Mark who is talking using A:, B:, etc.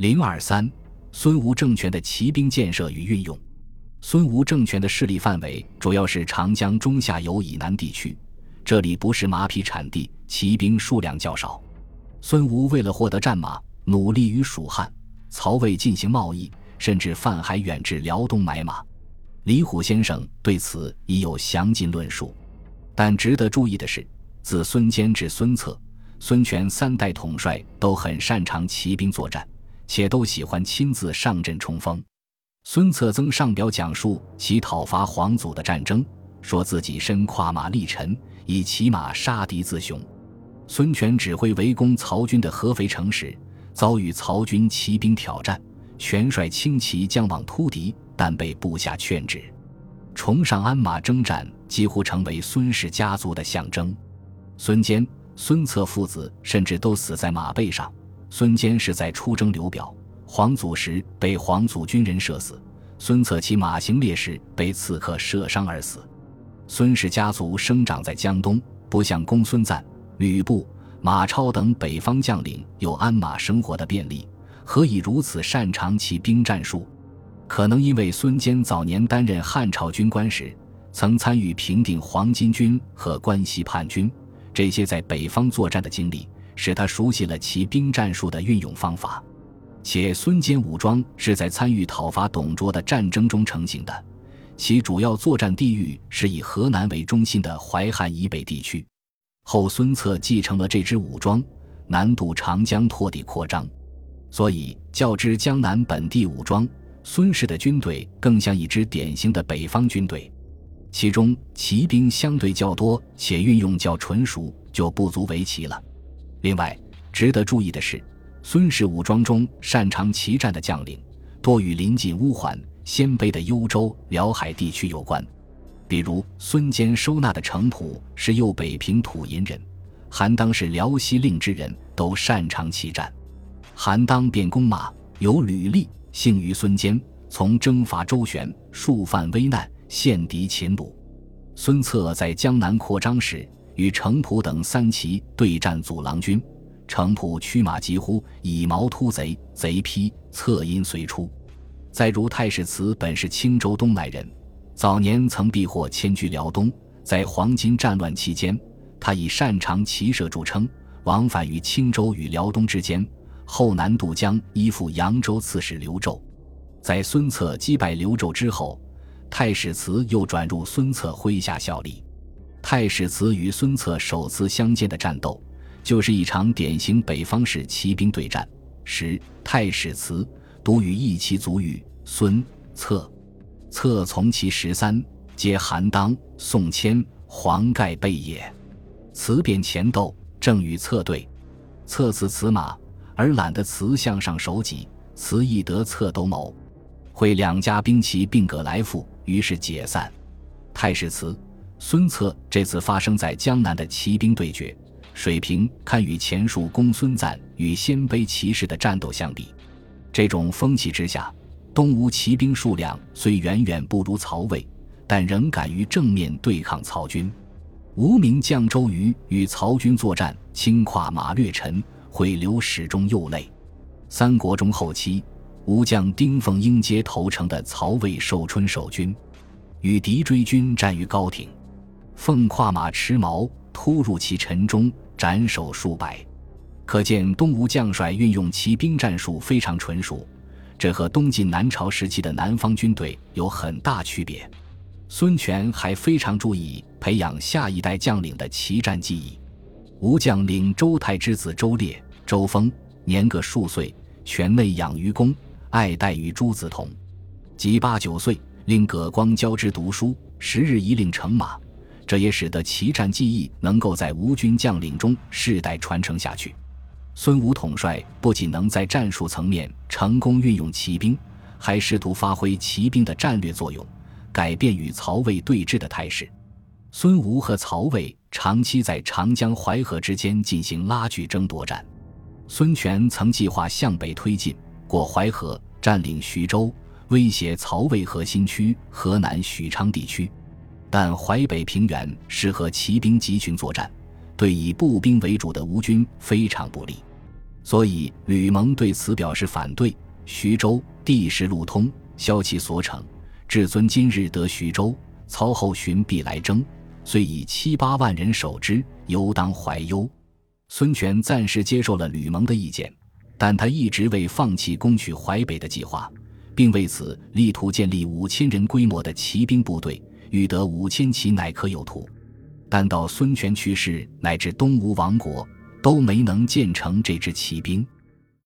A: 零二三，孙吴政权的骑兵建设与运用。孙吴政权的势力范围主要是长江中下游以南地区，这里不是马匹产地，骑兵数量较少。孙吴为了获得战马，努力与蜀汉、曹魏进行贸易，甚至泛海远至辽东买马。李虎先生对此已有详尽论述。但值得注意的是，自孙坚至孙策、孙权三代统帅都很擅长骑兵作战。且都喜欢亲自上阵冲锋。孙策曾上表讲述其讨伐黄祖的战争，说自己身跨马力沉，以骑马杀敌自雄。孙权指挥围攻曹军的合肥城时，遭遇曹军骑兵挑战，权率轻骑将往突敌，但被部下劝止。崇尚鞍马征战几乎成为孙氏家族的象征。孙坚、孙策父子甚至都死在马背上。孙坚是在出征刘表、黄祖时被黄祖军人射死，孙策骑马行猎时被刺客射伤而死。孙氏家族生长在江东，不像公孙瓒、吕布、马超等北方将领有鞍马生活的便利，何以如此擅长骑兵战术？可能因为孙坚早年担任汉朝军官时，曾参与平定黄巾军和关西叛军，这些在北方作战的经历。使他熟悉了骑兵战术的运用方法，且孙坚武装是在参与讨伐董卓的战争中成型的，其主要作战地域是以河南为中心的淮汉以北地区。后孙策继承了这支武装，南渡长江拓地扩张，所以较之江南本地武装，孙氏的军队更像一支典型的北方军队，其中骑兵相对较多且运用较纯熟，就不足为奇了。另外，值得注意的是，孙氏武装中擅长骑战的将领多与临近乌桓、鲜卑的幽州、辽海地区有关。比如，孙坚收纳的程普是右北平土银人，韩当是辽西令之人，都擅长骑战。韩当便弓马，有履历，幸于孙坚，从征伐周旋，数犯危难，陷敌秦虏。孙策在江南扩张时。与程普等三骑对战阻狼军，程普驱马疾呼，以矛突贼，贼披，策因随出。再如太史慈本是青州东来人，早年曾避祸迁居辽东，在黄巾战乱期间，他以擅长骑射著称，往返于青州与辽东之间。后南渡江，依附扬州刺史刘胄。在孙策击败刘胄之后，太史慈又转入孙策麾下效力。太史慈与孙策首次相见的战斗，就是一场典型北方式骑兵对战。时太史慈独与一骑卒遇，孙策策从其十三，皆韩当、宋谦、黄盖备也。辞便前斗，正与策对，策辞此马，而懒得辞向上手戟，辞亦得策斗谋，会两家兵骑并葛来复，于是解散。太史慈。孙策这次发生在江南的骑兵对决，水平堪与前述公孙瓒与鲜卑骑士的战斗相比。这种风气之下，东吴骑兵数量虽远远不如曹魏，但仍敢于正面对抗曹军。无名将周瑜与曹军作战，轻跨马略沉，会流始终右肋。三国中后期，吴将丁奉应接投诚的曹魏寿春守军，与敌追军战于高亭。奉跨马持矛突入其城中，斩首数百。可见东吴将帅运用骑兵战术非常纯熟，这和东晋南朝时期的南方军队有很大区别。孙权还非常注意培养下一代将领的骑战技艺。吴将领周泰之子周烈、周峰年各数岁，权内养于公，爱戴于朱子同。及八九岁，令葛光教之读书，十日一令乘马。这也使得骑战技艺能够在吴军将领中世代传承下去。孙武统帅不仅能在战术层面成功运用骑兵，还试图发挥骑兵的战略作用，改变与曹魏对峙的态势。孙吴和曹魏长期在长江淮河之间进行拉锯争夺战。孙权曾计划向北推进，过淮河，占领徐州，威胁曹魏核心区河南许昌地区。但淮北平原适合骑兵集群作战，对以步兵为主的吴军非常不利。所以吕蒙对此表示反对。徐州地势路通，消其所逞。至尊今日得徐州，操后寻必来征，遂以七八万人守之，犹当怀忧。孙权暂时接受了吕蒙的意见，但他一直未放弃攻取淮北的计划，并为此力图建立五千人规模的骑兵部队，欲得五千骑乃可有图。但到孙权去世，乃至东吴亡国，都没能建成这支骑兵。